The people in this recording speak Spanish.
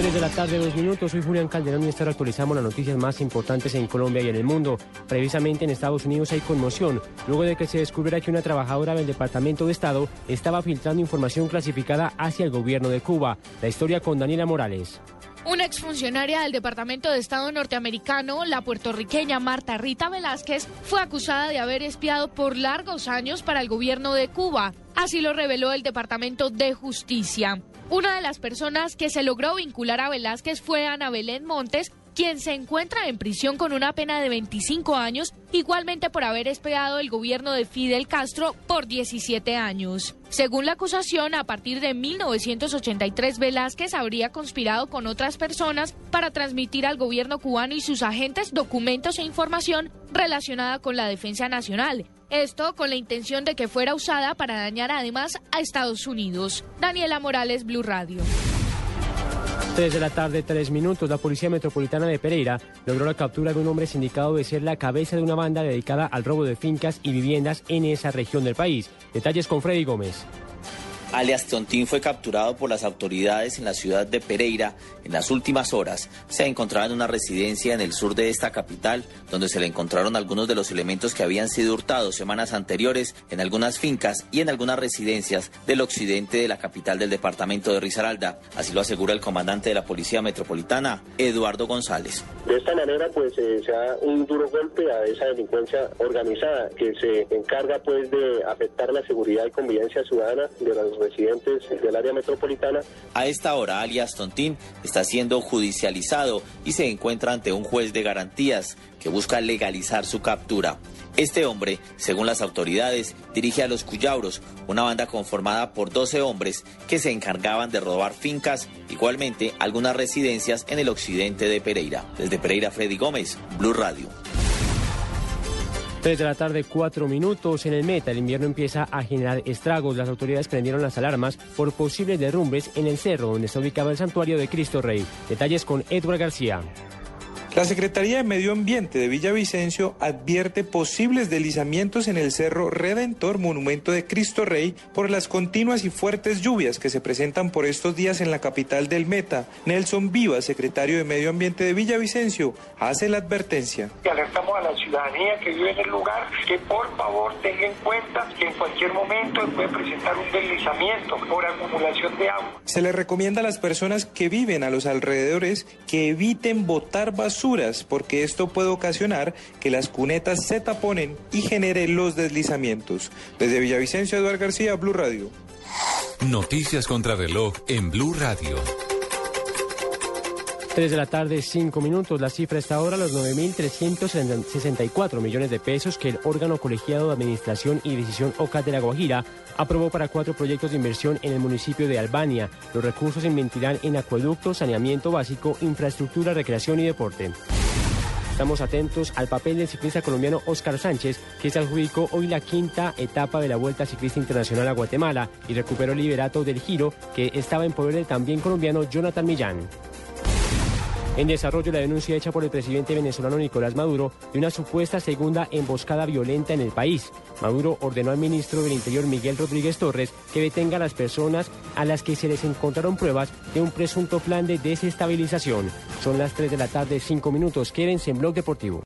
3 de la tarde, dos minutos. Soy Julián Calderón y esta hora actualizamos las noticias más importantes en Colombia y en el mundo. Precisamente en Estados Unidos hay conmoción luego de que se descubriera que una trabajadora del Departamento de Estado estaba filtrando información clasificada hacia el gobierno de Cuba. La historia con Daniela Morales. Una exfuncionaria del Departamento de Estado norteamericano, la puertorriqueña Marta Rita Velázquez, fue acusada de haber espiado por largos años para el gobierno de Cuba. Así lo reveló el Departamento de Justicia. Una de las personas que se logró vincular a Velázquez fue Ana Belén Montes, quien se encuentra en prisión con una pena de 25 años, igualmente por haber espiado el gobierno de Fidel Castro por 17 años. Según la acusación, a partir de 1983 Velázquez habría conspirado con otras personas para transmitir al gobierno cubano y sus agentes documentos e información relacionada con la defensa nacional. Esto con la intención de que fuera usada para dañar además a Estados Unidos. Daniela Morales, Blue Radio. 3 de la tarde, 3 minutos. La Policía Metropolitana de Pereira logró la captura de un hombre sindicado de ser la cabeza de una banda dedicada al robo de fincas y viviendas en esa región del país. Detalles con Freddy Gómez alias Tontín, fue capturado por las autoridades en la ciudad de Pereira en las últimas horas. Se encontraba en una residencia en el sur de esta capital, donde se le encontraron algunos de los elementos que habían sido hurtados semanas anteriores en algunas fincas y en algunas residencias del occidente de la capital del departamento de Risaralda. Así lo asegura el comandante de la Policía Metropolitana, Eduardo González. De esta manera, pues eh, se da un duro golpe a esa delincuencia organizada que se encarga pues de afectar la seguridad y convivencia ciudadana de los residentes del área metropolitana. A esta hora, alias Tontín está siendo judicializado y se encuentra ante un juez de garantías que busca legalizar su captura. Este hombre, según las autoridades, dirige a los Cuyabros, una banda conformada por 12 hombres que se encargaban de robar fincas, igualmente algunas residencias en el occidente de Pereira. Desde Pereira, Freddy Gómez, Blue Radio. 3 de la tarde, 4 minutos. En el Meta, el invierno empieza a generar estragos. Las autoridades prendieron las alarmas por posibles derrumbes en el cerro donde está ubicado el santuario de Cristo Rey. Detalles con Edward García. La Secretaría de Medio Ambiente de Villavicencio advierte posibles deslizamientos en el Cerro Redentor, monumento de Cristo Rey, por las continuas y fuertes lluvias que se presentan por estos días en la capital del Meta. Nelson Viva, secretario de Medio Ambiente de Villavicencio, hace la advertencia. Alertamos a la ciudadanía que vive en el lugar que por favor tenga en cuenta que en cualquier momento puede presentar un deslizamiento por acumulación de agua. Se le recomienda a las personas que viven a los alrededores que eviten botar basura porque esto puede ocasionar que las cunetas se taponen y genere los deslizamientos. Desde Villavicencio, Eduardo García, Blue Radio. Noticias contra reloj en Blue Radio. 3 de la tarde, 5 minutos. La cifra está ahora los 9.364 millones de pesos que el órgano colegiado de administración y decisión OCA de La Guajira aprobó para cuatro proyectos de inversión en el municipio de Albania. Los recursos se invertirán en acueducto, saneamiento básico, infraestructura, recreación y deporte. Estamos atentos al papel del ciclista colombiano Oscar Sánchez, que se adjudicó hoy la quinta etapa de la Vuelta Ciclista Internacional a Guatemala y recuperó el liderato del giro que estaba en poder del también colombiano Jonathan Millán. En desarrollo, la denuncia hecha por el presidente venezolano Nicolás Maduro de una supuesta segunda emboscada violenta en el país. Maduro ordenó al ministro del Interior Miguel Rodríguez Torres que detenga a las personas a las que se les encontraron pruebas de un presunto plan de desestabilización. Son las 3 de la tarde, 5 minutos. Quédense en Blog Deportivo.